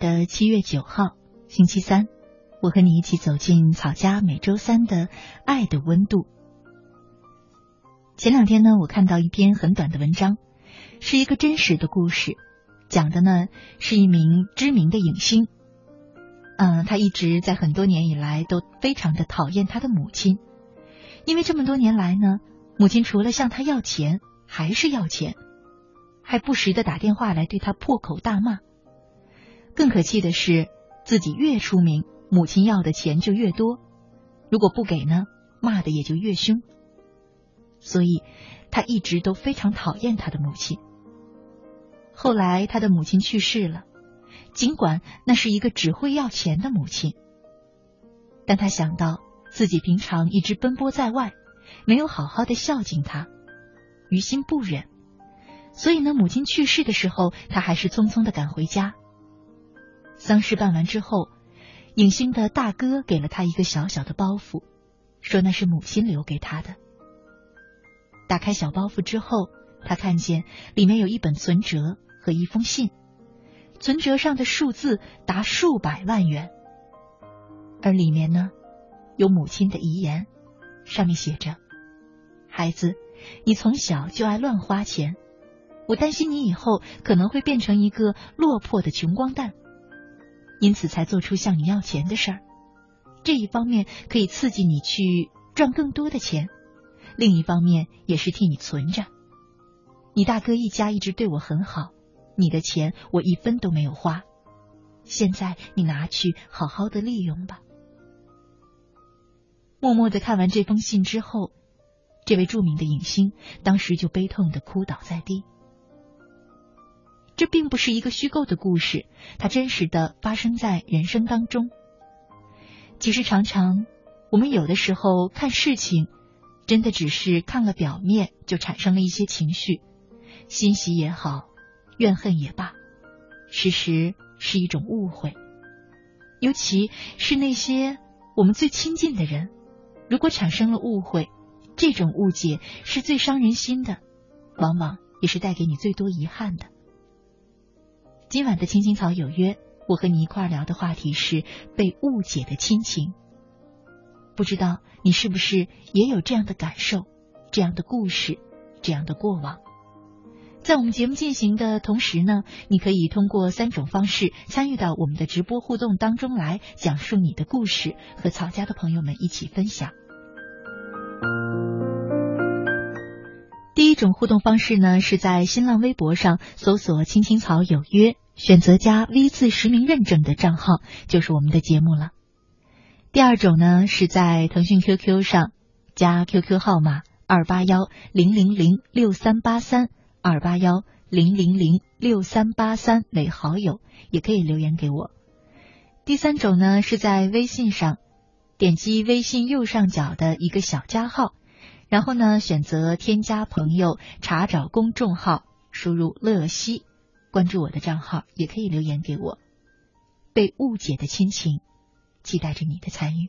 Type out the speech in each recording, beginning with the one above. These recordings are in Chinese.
的七月九号，星期三。我和你一起走进草家每周三的爱的温度。前两天呢，我看到一篇很短的文章，是一个真实的故事，讲的呢是一名知名的影星。嗯，他一直在很多年以来都非常的讨厌他的母亲，因为这么多年来呢，母亲除了向他要钱，还是要钱。还不时的打电话来对他破口大骂。更可气的是，自己越出名，母亲要的钱就越多，如果不给呢，骂的也就越凶。所以，他一直都非常讨厌他的母亲。后来，他的母亲去世了，尽管那是一个只会要钱的母亲，但他想到自己平常一直奔波在外，没有好好的孝敬他，于心不忍。所以呢，母亲去世的时候，他还是匆匆的赶回家。丧事办完之后，影星的大哥给了他一个小小的包袱，说那是母亲留给他的。打开小包袱之后，他看见里面有一本存折和一封信，存折上的数字达数百万元，而里面呢，有母亲的遗言，上面写着：“孩子，你从小就爱乱花钱。”我担心你以后可能会变成一个落魄的穷光蛋，因此才做出向你要钱的事儿。这一方面可以刺激你去赚更多的钱，另一方面也是替你存着。你大哥一家一直对我很好，你的钱我一分都没有花，现在你拿去好好的利用吧。默默的看完这封信之后，这位著名的影星当时就悲痛的哭倒在地。这并不是一个虚构的故事，它真实的发生在人生当中。其实常常，我们有的时候看事情，真的只是看了表面，就产生了一些情绪，欣喜也好，怨恨也罢，事实是一种误会。尤其是那些我们最亲近的人，如果产生了误会，这种误解是最伤人心的，往往也是带给你最多遗憾的。今晚的青青草有约，我和你一块聊的话题是被误解的亲情。不知道你是不是也有这样的感受、这样的故事、这样的过往？在我们节目进行的同时呢，你可以通过三种方式参与到我们的直播互动当中来，讲述你的故事，和曹家的朋友们一起分享。一种互动方式呢，是在新浪微博上搜索“青青草有约”，选择加 V 字实名认证的账号，就是我们的节目了。第二种呢，是在腾讯 QQ 上加 QQ 号码二八幺零零零六三八三二八幺零零零六三八三为好友，也可以留言给我。第三种呢，是在微信上点击微信右上角的一个小加号。然后呢，选择添加朋友，查找公众号，输入“乐西”，关注我的账号，也可以留言给我。被误解的亲情，期待着你的参与。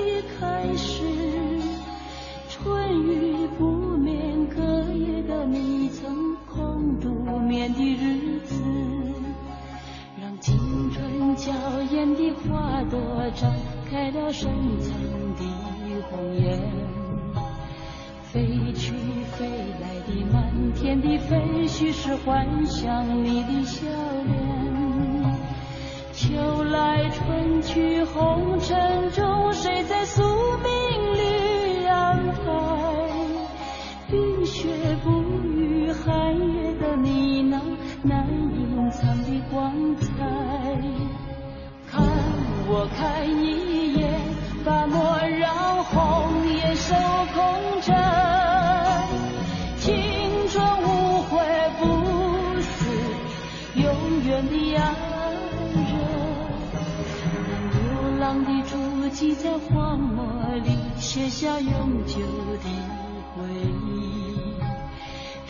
深藏的红颜飞去飞来的满天的飞絮是幻想你的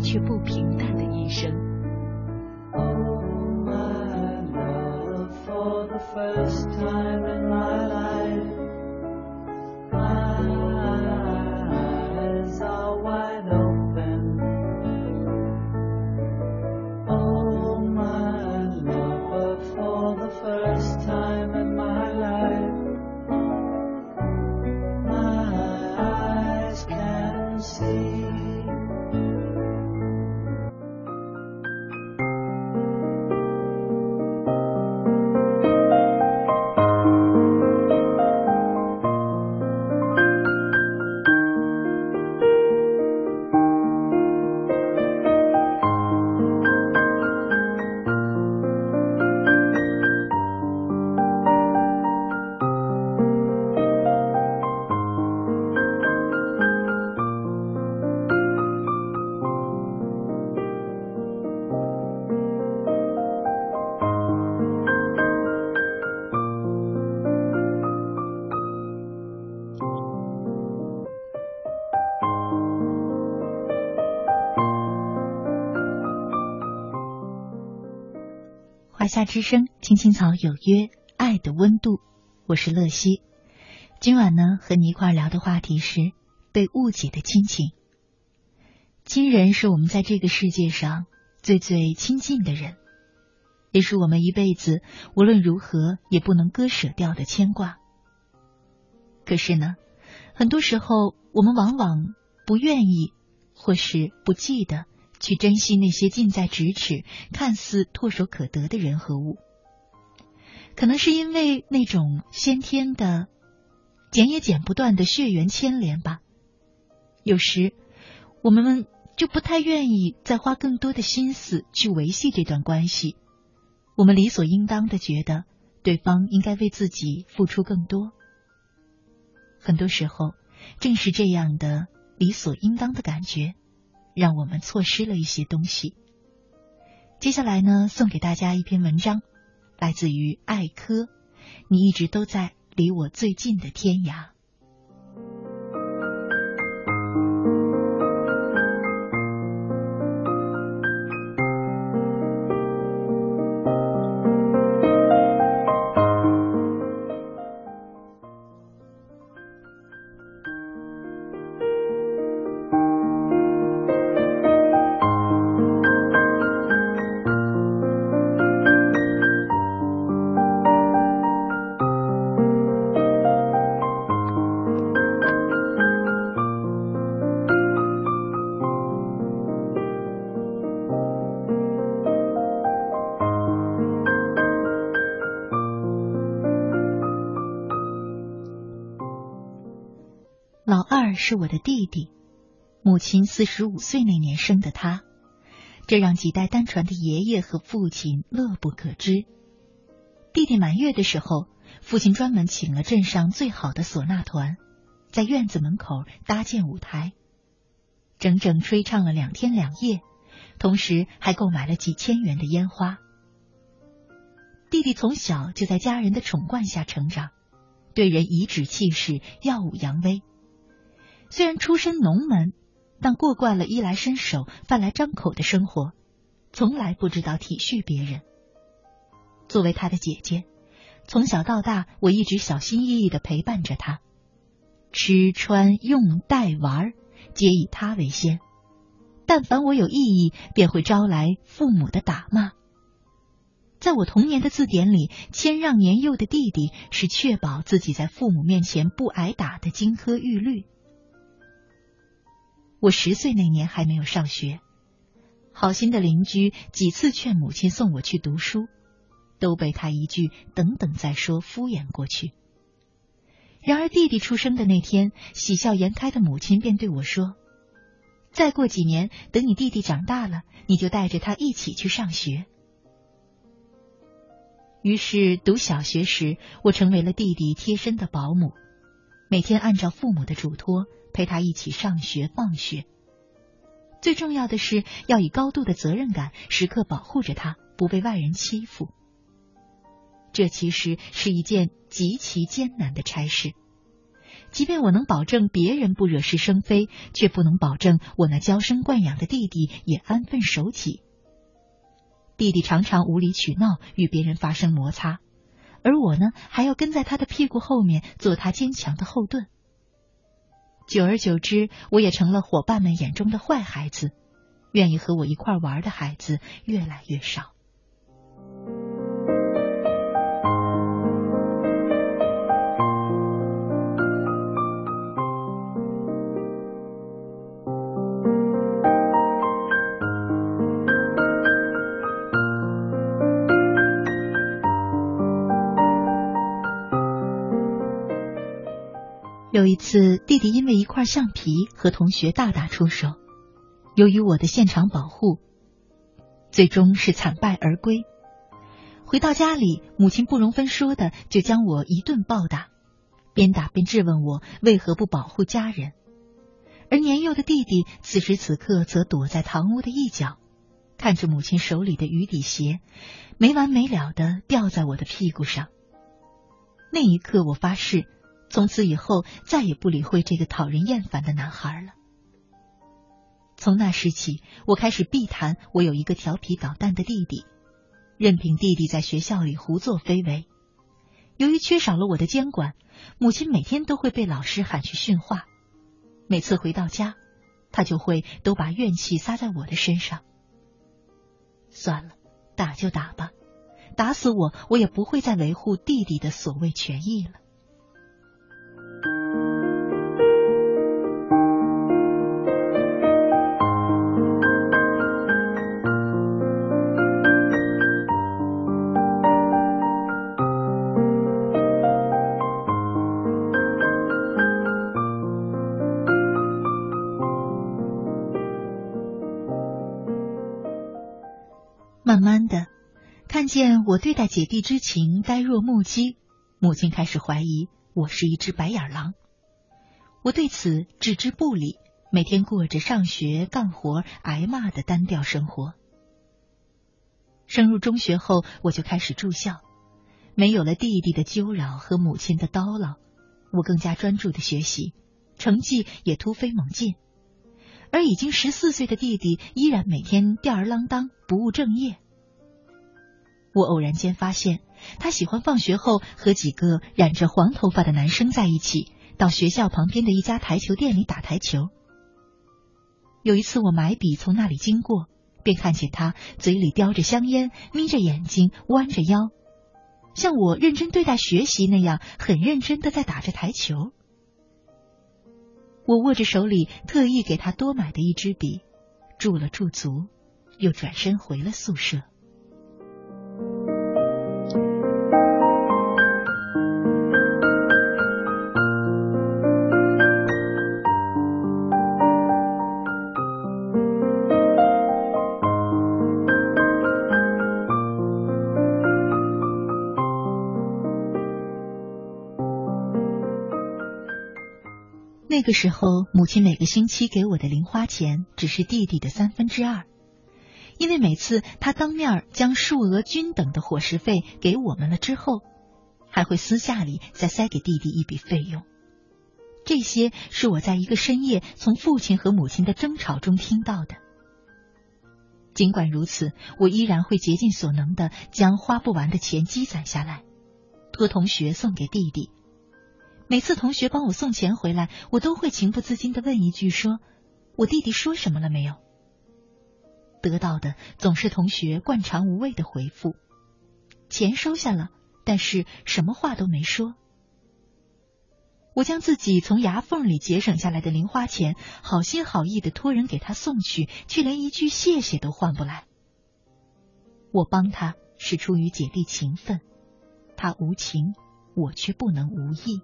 却不平淡的一生。夏之声，青青草有约，爱的温度。我是乐西。今晚呢，和你一块聊的话题是被误解的亲情。亲人是我们在这个世界上最最亲近的人，也是我们一辈子无论如何也不能割舍掉的牵挂。可是呢，很多时候我们往往不愿意，或是不记得。去珍惜那些近在咫尺、看似唾手可得的人和物，可能是因为那种先天的、剪也剪不断的血缘牵连吧。有时我们就不太愿意再花更多的心思去维系这段关系，我们理所应当的觉得对方应该为自己付出更多。很多时候，正是这样的理所应当的感觉。让我们错失了一些东西。接下来呢，送给大家一篇文章，来自于艾柯。你一直都在离我最近的天涯。是我的弟弟，母亲四十五岁那年生的他，这让几代单传的爷爷和父亲乐不可支。弟弟满月的时候，父亲专门请了镇上最好的唢呐团，在院子门口搭建舞台，整整吹唱了两天两夜，同时还购买了几千元的烟花。弟弟从小就在家人的宠惯下成长，对人颐指气使，耀武扬威。虽然出身农门，但过惯了衣来伸手、饭来张口的生活，从来不知道体恤别人。作为他的姐姐，从小到大，我一直小心翼翼的陪伴着他，吃穿用带玩，皆以他为先。但凡我有异议，便会招来父母的打骂。在我童年的字典里，谦让年幼的弟弟是确保自己在父母面前不挨打的金科玉律。我十岁那年还没有上学，好心的邻居几次劝母亲送我去读书，都被他一句“等等再说”敷衍过去。然而弟弟出生的那天，喜笑颜开的母亲便对我说：“再过几年，等你弟弟长大了，你就带着他一起去上学。”于是读小学时，我成为了弟弟贴身的保姆，每天按照父母的嘱托陪他一起上学放学。最重要的是要以高度的责任感，时刻保护着他不被外人欺负。这其实是一件极其艰难的差事，即便我能保证别人不惹是生非，却不能保证我那娇生惯养的弟弟也安分守己。弟弟常常无理取闹，与别人发生摩擦，而我呢，还要跟在他的屁股后面，做他坚强的后盾。久而久之，我也成了伙伴们眼中的坏孩子，愿意和我一块玩的孩子越来越少。次，弟弟因为一块橡皮和同学大打出手，由于我的现场保护，最终是惨败而归。回到家里，母亲不容分说的就将我一顿暴打，边打边质问我为何不保护家人。而年幼的弟弟此时此刻则躲在堂屋的一角，看着母亲手里的雨底鞋没完没了的掉在我的屁股上。那一刻，我发誓。从此以后，再也不理会这个讨人厌烦的男孩了。从那时起，我开始避谈我有一个调皮捣蛋的弟弟，任凭弟弟在学校里胡作非为。由于缺少了我的监管，母亲每天都会被老师喊去训话。每次回到家，他就会都把怨气撒在我的身上。算了，打就打吧，打死我，我也不会再维护弟弟的所谓权益了。见我对待姐弟之情呆若木鸡，母亲开始怀疑。我是一只白眼狼，我对此置之不理，每天过着上学、干活、挨骂的单调生活。升入中学后，我就开始住校，没有了弟弟的纠扰和母亲的叨唠，我更加专注的学习，成绩也突飞猛进。而已经十四岁的弟弟依然每天吊儿郎当，不务正业。我偶然间发现。他喜欢放学后和几个染着黄头发的男生在一起，到学校旁边的一家台球店里打台球。有一次我买笔从那里经过，便看见他嘴里叼着香烟，眯着眼睛，弯着腰，像我认真对待学习那样，很认真的在打着台球。我握着手里特意给他多买的一支笔，驻了驻足，又转身回了宿舍。那个时候，母亲每个星期给我的零花钱只是弟弟的三分之二，因为每次他当面将数额均等的伙食费给我们了之后，还会私下里再塞给弟弟一笔费用。这些是我在一个深夜从父亲和母亲的争吵中听到的。尽管如此，我依然会竭尽所能的将花不完的钱积攒下来，托同学送给弟弟。每次同学帮我送钱回来，我都会情不自禁的问一句：“说我弟弟说什么了没有？”得到的总是同学惯常无味的回复：“钱收下了，但是什么话都没说。”我将自己从牙缝里节省下来的零花钱，好心好意的托人给他送去，却连一句谢谢都换不来。我帮他是出于姐弟情分，他无情，我却不能无义。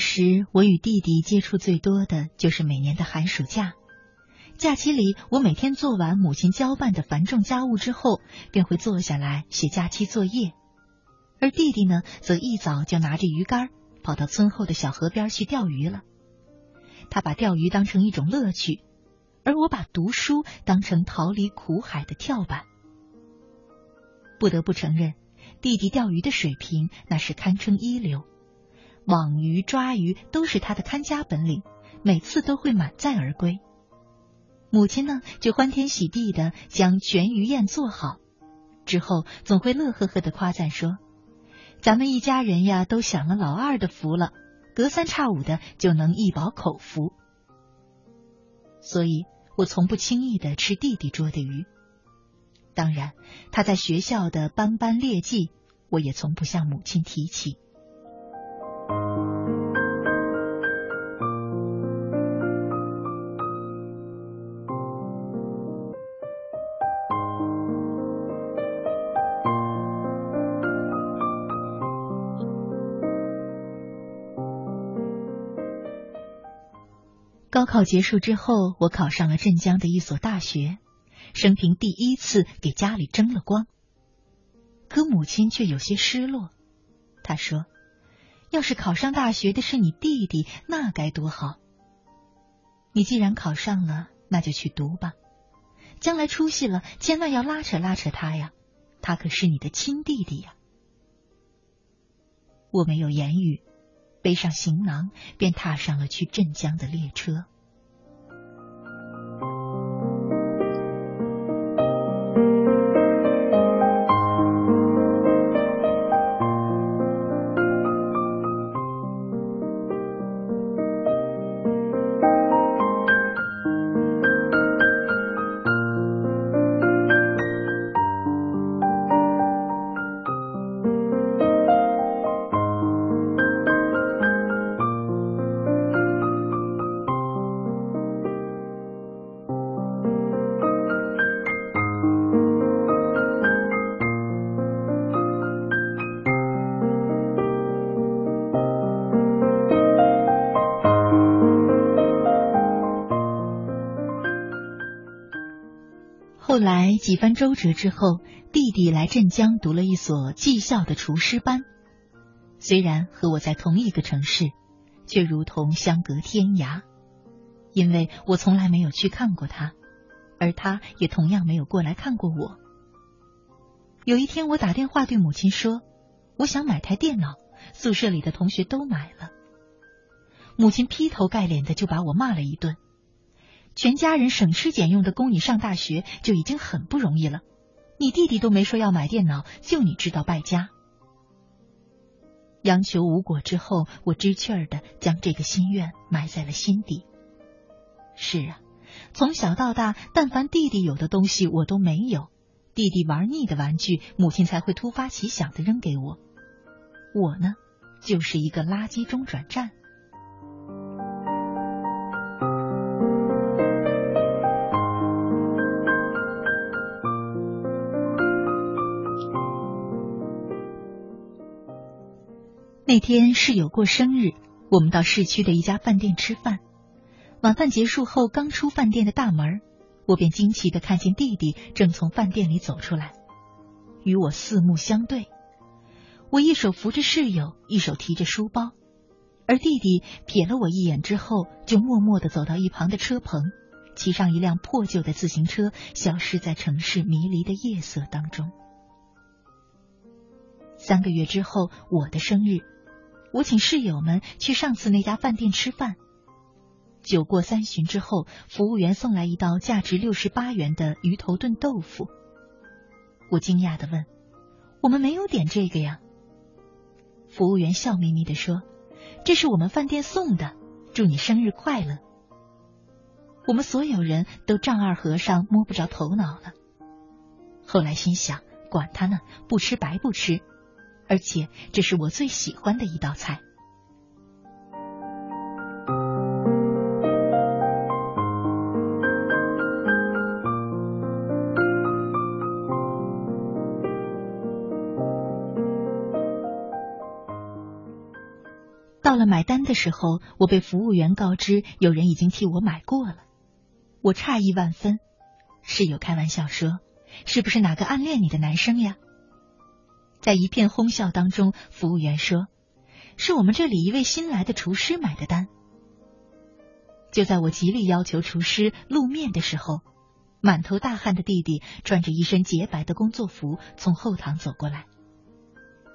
时我与弟弟接触最多的就是每年的寒暑假。假期里，我每天做完母亲交办的繁重家务之后，便会坐下来写假期作业。而弟弟呢，则一早就拿着鱼竿，跑到村后的小河边去钓鱼了。他把钓鱼当成一种乐趣，而我把读书当成逃离苦海的跳板。不得不承认，弟弟钓鱼的水平那是堪称一流，网鱼、抓鱼都是他的看家本领，每次都会满载而归。母亲呢，就欢天喜地的将全鱼宴做好，之后总会乐呵呵的夸赞说：“咱们一家人呀，都享了老二的福了，隔三差五的就能一饱口福。”所以，我从不轻易的吃弟弟捉的鱼。当然，他在学校的斑斑劣迹，我也从不向母亲提起。考结束之后，我考上了镇江的一所大学，生平第一次给家里争了光。可母亲却有些失落，她说：“要是考上大学的是你弟弟，那该多好！你既然考上了，那就去读吧。将来出息了，千万要拉扯拉扯他呀，他可是你的亲弟弟呀。”我没有言语。背上行囊，便踏上了去镇江的列车。Thank you. 后来几番周折之后，弟弟来镇江读了一所技校的厨师班。虽然和我在同一个城市，却如同相隔天涯，因为我从来没有去看过他，而他也同样没有过来看过我。有一天，我打电话对母亲说：“我想买台电脑，宿舍里的同学都买了。”母亲劈头盖脸的就把我骂了一顿。全家人省吃俭用的供你上大学就已经很不容易了，你弟弟都没说要买电脑，就你知道败家。央求无果之后，我知趣儿的将这个心愿埋在了心底。是啊，从小到大，但凡弟弟有的东西我都没有，弟弟玩腻的玩具，母亲才会突发奇想的扔给我。我呢，就是一个垃圾中转站。那天室友过生日，我们到市区的一家饭店吃饭。晚饭结束后，刚出饭店的大门，我便惊奇的看见弟弟正从饭店里走出来，与我四目相对。我一手扶着室友，一手提着书包，而弟弟瞥了我一眼之后，就默默的走到一旁的车棚，骑上一辆破旧的自行车，消失在城市迷离的夜色当中。三个月之后，我的生日。我请室友们去上次那家饭店吃饭。酒过三巡之后，服务员送来一道价值六十八元的鱼头炖豆腐。我惊讶的问：“我们没有点这个呀？”服务员笑眯眯的说：“这是我们饭店送的，祝你生日快乐。”我们所有人都丈二和尚摸不着头脑了。后来心想：管他呢，不吃白不吃。而且这是我最喜欢的一道菜。到了买单的时候，我被服务员告知有人已经替我买过了，我诧异万分。室友开玩笑说：“是不是哪个暗恋你的男生呀？”在一片哄笑当中，服务员说：“是我们这里一位新来的厨师买的单。”就在我极力要求厨师露面的时候，满头大汗的弟弟穿着一身洁白的工作服从后堂走过来。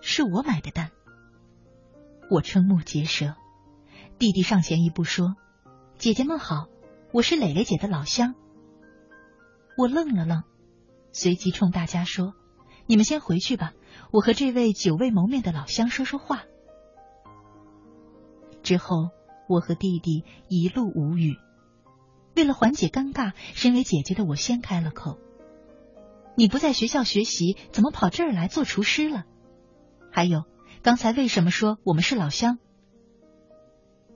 是我买的单，我瞠目结舌。弟弟上前一步说：“姐姐们好，我是蕾蕾姐的老乡。”我愣了愣，随即冲大家说：“你们先回去吧，我和这位久未谋面的老乡说说话。”之后。我和弟弟一路无语。为了缓解尴尬，身为姐姐的我先开了口：“你不在学校学习，怎么跑这儿来做厨师了？还有，刚才为什么说我们是老乡？”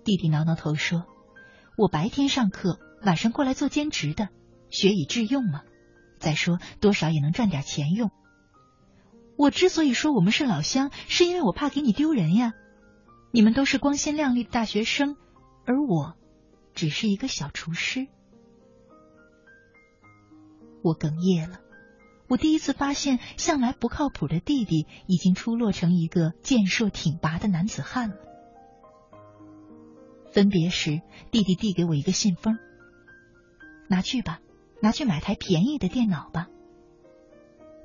弟弟挠挠头说：“我白天上课，晚上过来做兼职的，学以致用嘛。再说，多少也能赚点钱用。我之所以说我们是老乡，是因为我怕给你丢人呀。”你们都是光鲜亮丽的大学生，而我只是一个小厨师。我哽咽了。我第一次发现，向来不靠谱的弟弟已经出落成一个健硕挺拔的男子汉了。分别时，弟弟递给我一个信封，拿去吧，拿去买台便宜的电脑吧。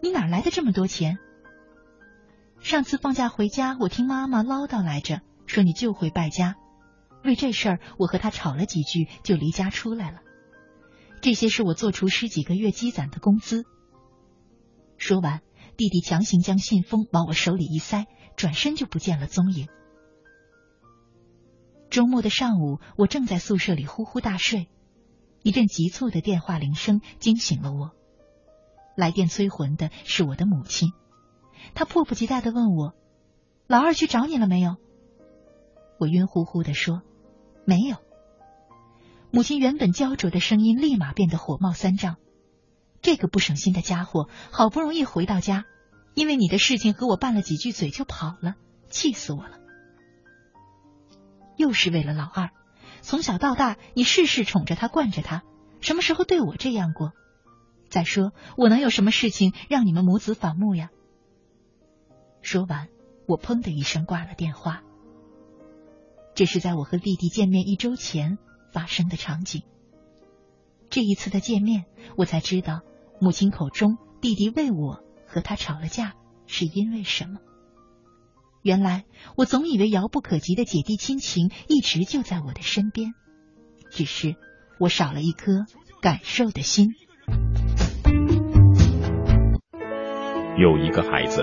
你哪来的这么多钱？上次放假回家，我听妈妈唠叨来着。说你就会败家，为这事儿我和他吵了几句，就离家出来了。这些是我做厨师几个月积攒的工资。说完，弟弟强行将信封往我手里一塞，转身就不见了踪影。周末的上午，我正在宿舍里呼呼大睡，一阵急促的电话铃声惊醒了我。来电催魂的是我的母亲，他迫不及待的问我：“老二去找你了没有？”我晕乎乎的说：“没有。”母亲原本焦灼的声音立马变得火冒三丈。这个不省心的家伙，好不容易回到家，因为你的事情和我拌了几句嘴就跑了，气死我了。又是为了老二，从小到大你事事宠着他，惯着他，什么时候对我这样过？再说我能有什么事情让你们母子反目呀？说完，我砰的一声挂了电话。这是在我和弟弟见面一周前发生的场景。这一次的见面，我才知道母亲口中弟弟为我和他吵了架是因为什么。原来我总以为遥不可及的姐弟亲情一直就在我的身边，只是我少了一颗感受的心。有一个孩子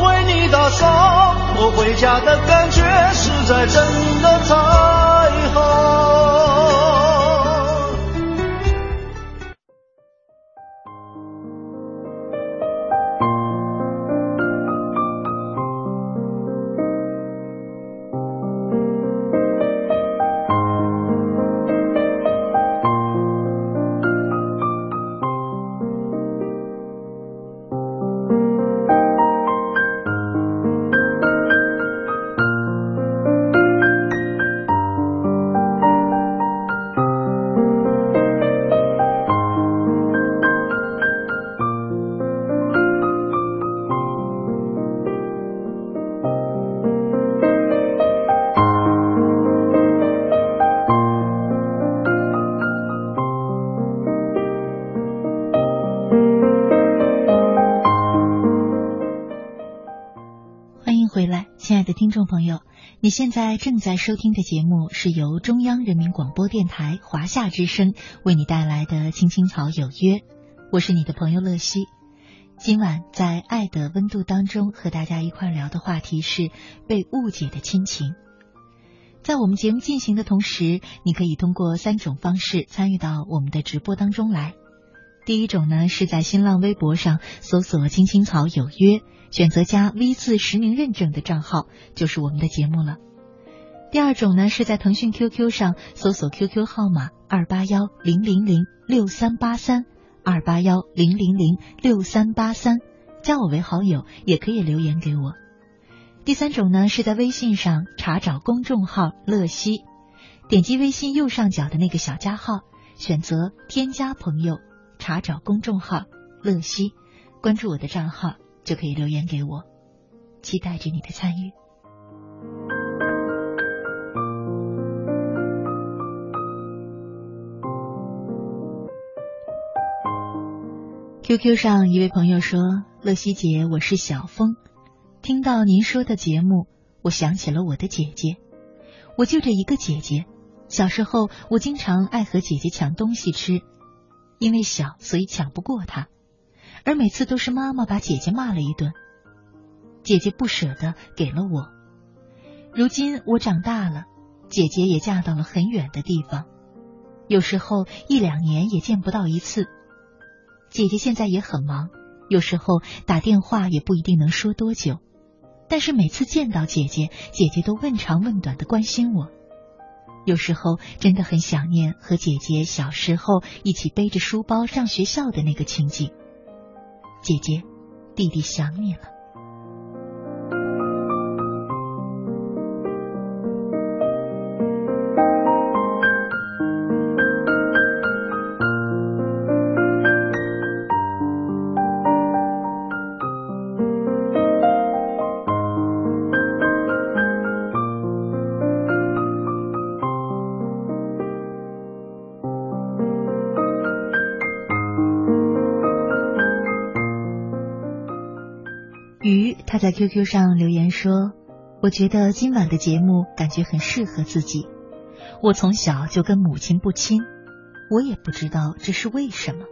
打扫，我回家的感觉实在真的太好。现在正在收听的节目是由中央人民广播电台华夏之声为你带来的《青青草有约》，我是你的朋友乐西。今晚在爱的温度当中和大家一块聊的话题是被误解的亲情。在我们节目进行的同时，你可以通过三种方式参与到我们的直播当中来。第一种呢是在新浪微博上搜索“青青草有约”。选择加 V 字实名认证的账号就是我们的节目了。第二种呢，是在腾讯 QQ 上搜索 QQ 号码二八幺零零零六三八三二八幺零零零六三八三，加我为好友，也可以留言给我。第三种呢，是在微信上查找公众号“乐西”，点击微信右上角的那个小加号，选择添加朋友，查找公众号“乐西”，关注我的账号。就可以留言给我，期待着你的参与。QQ 上一位朋友说：“乐西姐，我是小峰，听到您说的节目，我想起了我的姐姐。我就这一个姐姐，小时候我经常爱和姐姐抢东西吃，因为小，所以抢不过她。”而每次都是妈妈把姐姐骂了一顿，姐姐不舍得给了我。如今我长大了，姐姐也嫁到了很远的地方，有时候一两年也见不到一次。姐姐现在也很忙，有时候打电话也不一定能说多久。但是每次见到姐姐，姐姐都问长问短的关心我。有时候真的很想念和姐姐小时候一起背着书包上学校的那个情景。姐姐，弟弟想你了。QQ 上留言说：“我觉得今晚的节目感觉很适合自己。我从小就跟母亲不亲，我也不知道这是为什么。”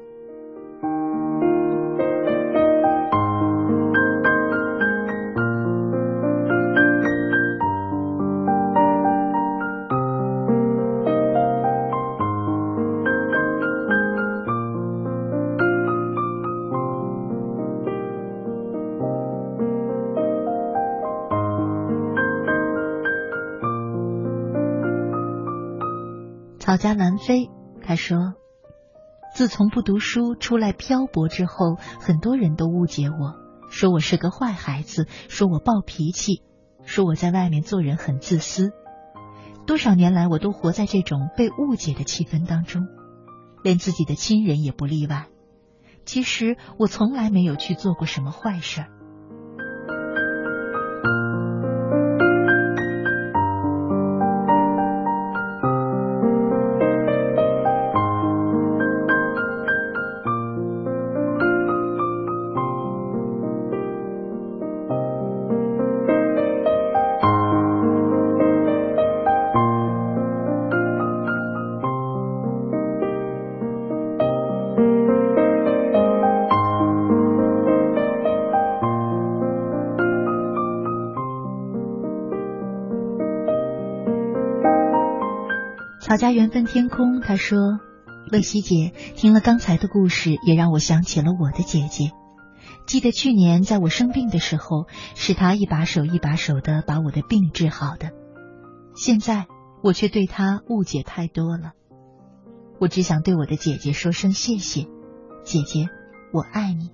飞，他说：“自从不读书出来漂泊之后，很多人都误解我，说我是个坏孩子，说我暴脾气，说我在外面做人很自私。多少年来，我都活在这种被误解的气氛当中，连自己的亲人也不例外。其实我从来没有去做过什么坏事。”草家缘分天空，他说：“乐西姐听了刚才的故事，也让我想起了我的姐姐。记得去年在我生病的时候，是她一把手一把手的把我的病治好的。现在我却对她误解太多了。我只想对我的姐姐说声谢谢，姐姐，我爱你。”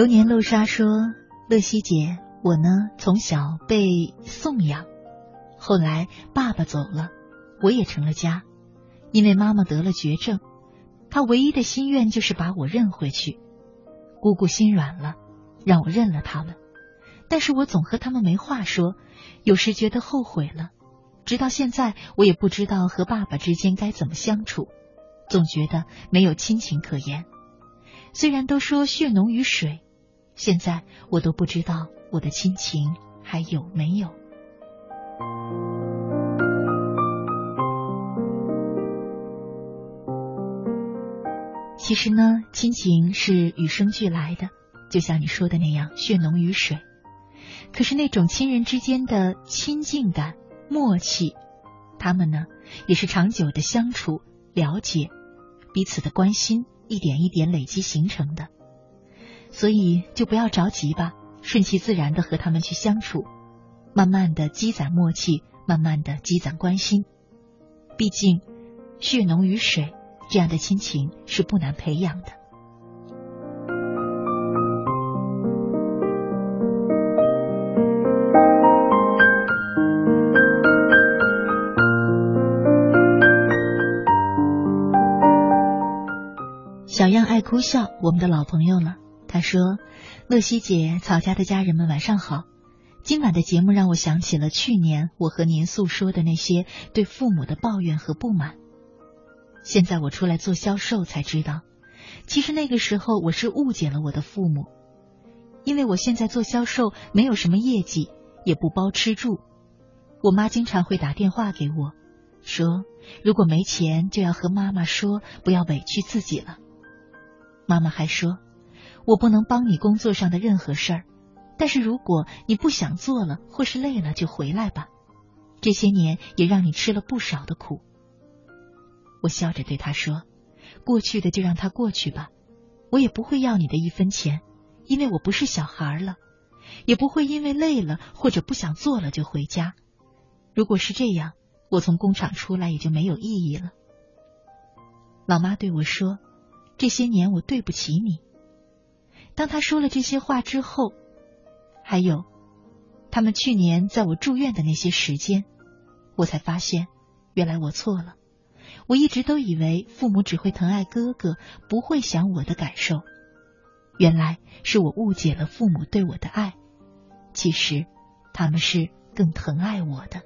流年露沙说：“乐西姐，我呢从小被送养，后来爸爸走了，我也成了家。因为妈妈得了绝症，她唯一的心愿就是把我认回去。姑姑心软了，让我认了他们。但是我总和他们没话说，有时觉得后悔了。直到现在，我也不知道和爸爸之间该怎么相处，总觉得没有亲情可言。”虽然都说血浓于水，现在我都不知道我的亲情还有没有。其实呢，亲情是与生俱来的，就像你说的那样，血浓于水。可是那种亲人之间的亲近感、默契，他们呢，也是长久的相处、了解彼此的关心。一点一点累积形成的，所以就不要着急吧，顺其自然的和他们去相处，慢慢的积攒默契，慢慢的积攒关心。毕竟，血浓于水，这样的亲情是不难培养的。小样爱哭笑，我们的老朋友了。他说：“乐西姐，曹家的家人们晚上好。今晚的节目让我想起了去年我和您诉说的那些对父母的抱怨和不满。现在我出来做销售才知道，其实那个时候我是误解了我的父母，因为我现在做销售没有什么业绩，也不包吃住。我妈经常会打电话给我，说如果没钱就要和妈妈说，不要委屈自己了。”妈妈还说：“我不能帮你工作上的任何事儿，但是如果你不想做了或是累了，就回来吧。这些年也让你吃了不少的苦。”我笑着对他说：“过去的就让它过去吧，我也不会要你的一分钱，因为我不是小孩了，也不会因为累了或者不想做了就回家。如果是这样，我从工厂出来也就没有意义了。”老妈对我说。这些年我对不起你。当他说了这些话之后，还有他们去年在我住院的那些时间，我才发现，原来我错了。我一直都以为父母只会疼爱哥哥，不会想我的感受。原来是我误解了父母对我的爱，其实他们是更疼爱我的。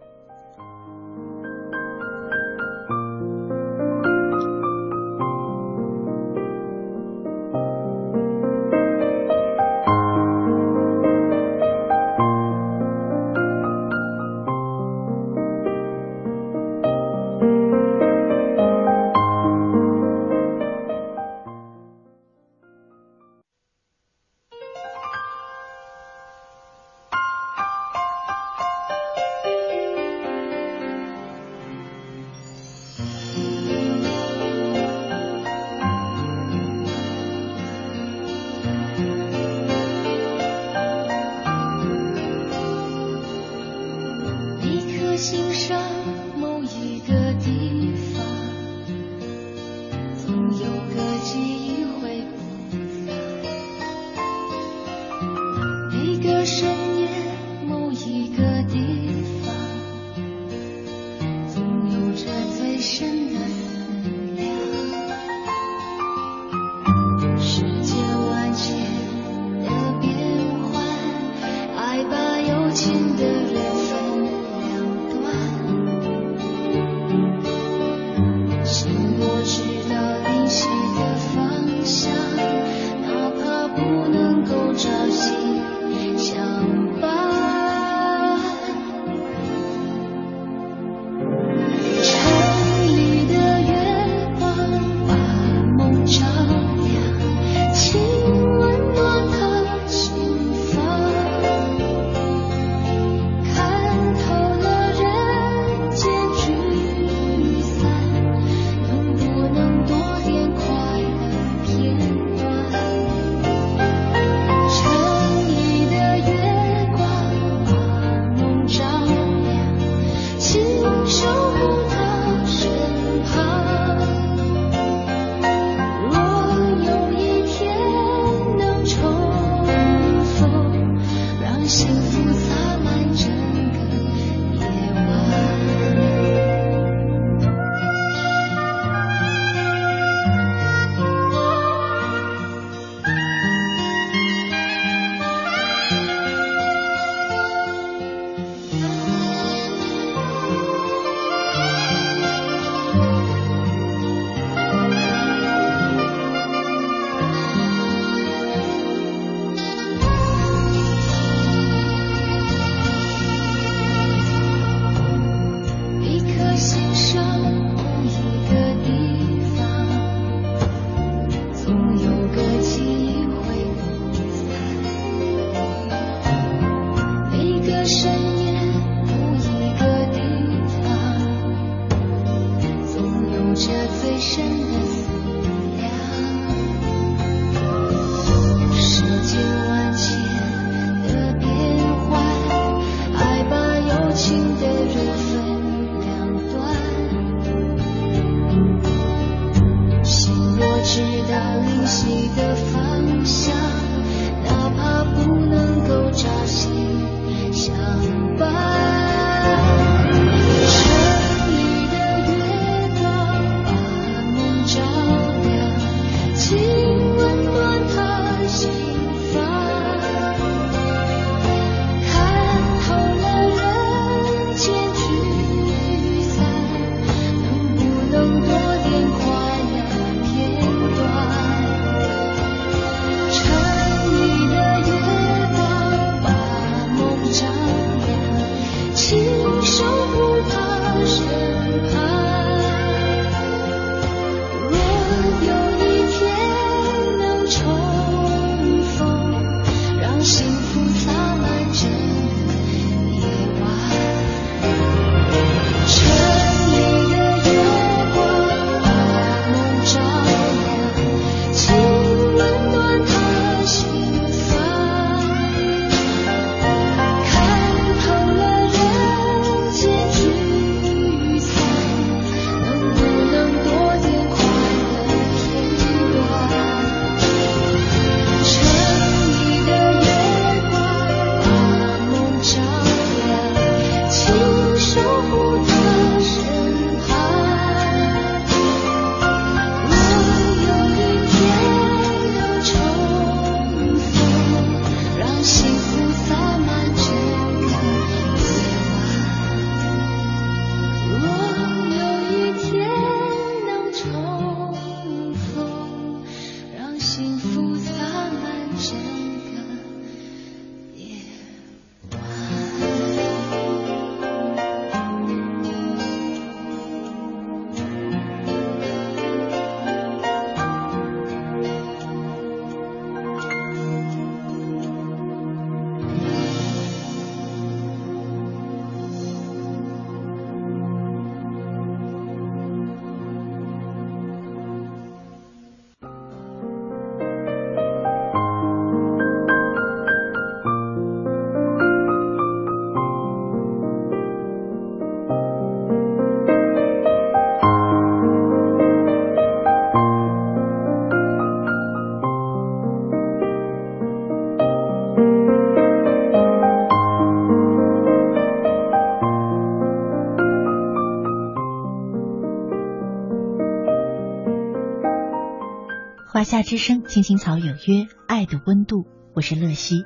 夏之声，青青草有约，爱的温度，我是乐西。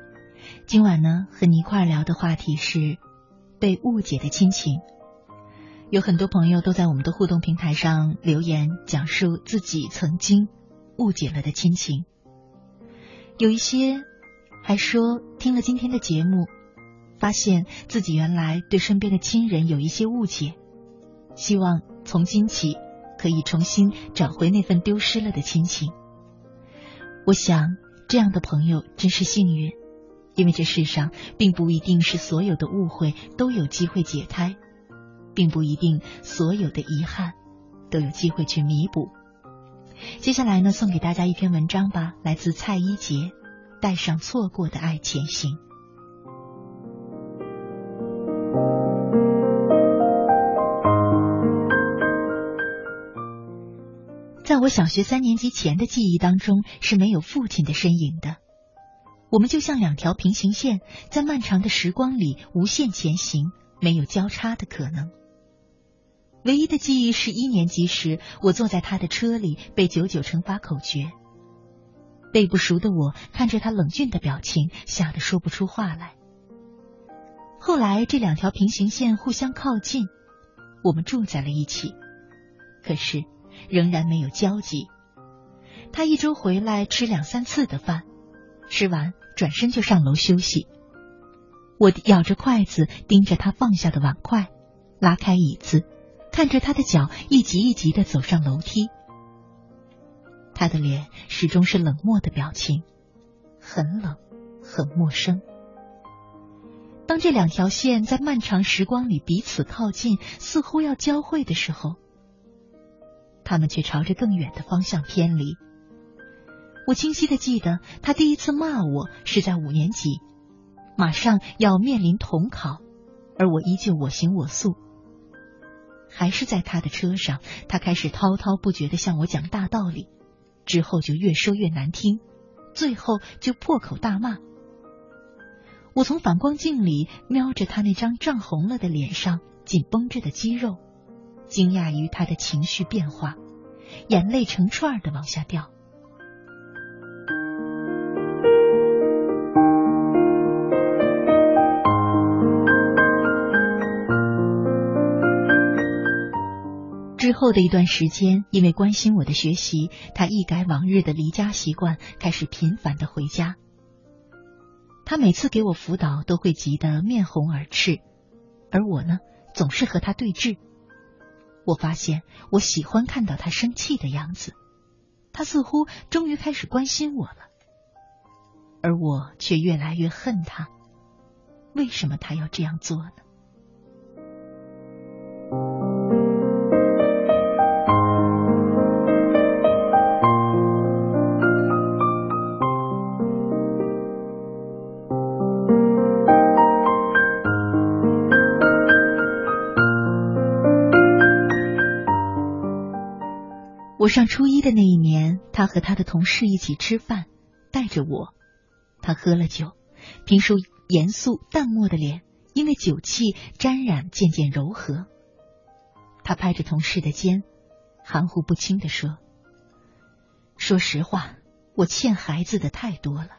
今晚呢，和你一块聊的话题是被误解的亲情。有很多朋友都在我们的互动平台上留言，讲述自己曾经误解了的亲情。有一些还说听了今天的节目，发现自己原来对身边的亲人有一些误解，希望从今起可以重新找回那份丢失了的亲情。我想，这样的朋友真是幸运，因为这世上并不一定是所有的误会都有机会解开，并不一定所有的遗憾都有机会去弥补。接下来呢，送给大家一篇文章吧，来自蔡一杰，《带上错过的爱前行》。在我小学三年级前的记忆当中是没有父亲的身影的，我们就像两条平行线，在漫长的时光里无限前行，没有交叉的可能。唯一的记忆是一年级时，我坐在他的车里背九九乘法口诀，背不熟的我看着他冷峻的表情，吓得说不出话来。后来这两条平行线互相靠近，我们住在了一起，可是。仍然没有交集。他一周回来吃两三次的饭，吃完转身就上楼休息。我咬着筷子，盯着他放下的碗筷，拉开椅子，看着他的脚一级一级的走上楼梯。他的脸始终是冷漠的表情，很冷，很陌生。当这两条线在漫长时光里彼此靠近，似乎要交汇的时候。他们却朝着更远的方向偏离。我清晰的记得，他第一次骂我是在五年级，马上要面临统考，而我依旧我行我素。还是在他的车上，他开始滔滔不绝的向我讲大道理，之后就越说越难听，最后就破口大骂。我从反光镜里瞄着他那张涨红了的脸上紧绷着的肌肉，惊讶于他的情绪变化，眼泪成串的往下掉。之后的一段时间，因为关心我的学习，他一改往日的离家习惯，开始频繁的回家。他每次给我辅导，都会急得面红耳赤，而我呢，总是和他对峙。我发现我喜欢看到他生气的样子，他似乎终于开始关心我了，而我却越来越恨他。为什么他要这样做呢？我上初一的那一年，他和他的同事一起吃饭，带着我。他喝了酒，平时严肃淡漠的脸，因为酒气沾染渐渐柔和。他拍着同事的肩，含糊不清的说：“说实话，我欠孩子的太多了。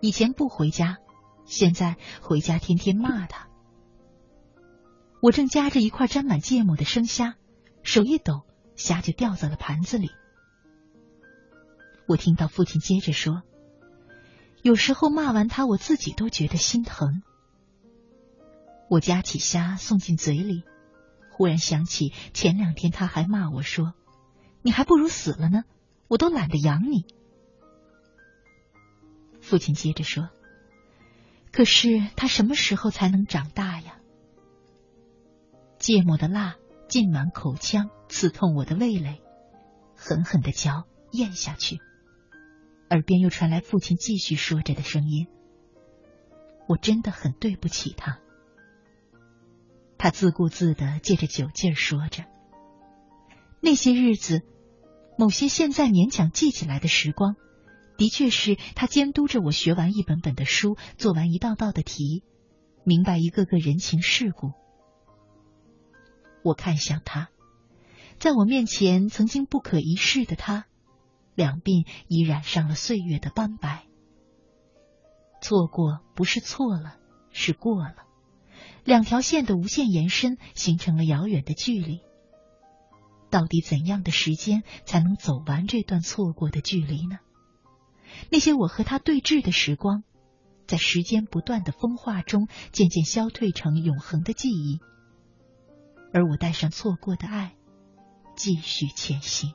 以前不回家，现在回家天天骂他。”我正夹着一块沾满芥末的生虾，手一抖。虾就掉在了盘子里。我听到父亲接着说：“有时候骂完他，我自己都觉得心疼。”我夹起虾送进嘴里，忽然想起前两天他还骂我说：“你还不如死了呢，我都懒得养你。”父亲接着说：“可是他什么时候才能长大呀？”芥末的辣。浸满口腔，刺痛我的味蕾，狠狠的嚼咽下去。耳边又传来父亲继续说着的声音：“我真的很对不起他。”他自顾自的借着酒劲儿说着：“那些日子，某些现在勉强记起来的时光，的确是他监督着我学完一本本的书，做完一道道的题，明白一个个人情世故。”我看向他，在我面前曾经不可一世的他，两鬓已染上了岁月的斑白。错过不是错了，是过了。两条线的无限延伸，形成了遥远的距离。到底怎样的时间才能走完这段错过的距离呢？那些我和他对峙的时光，在时间不断的风化中，渐渐消退成永恒的记忆。而我带上错过的爱，继续前行。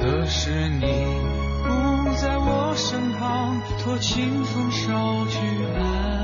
可是你不在我身旁，托清风捎去安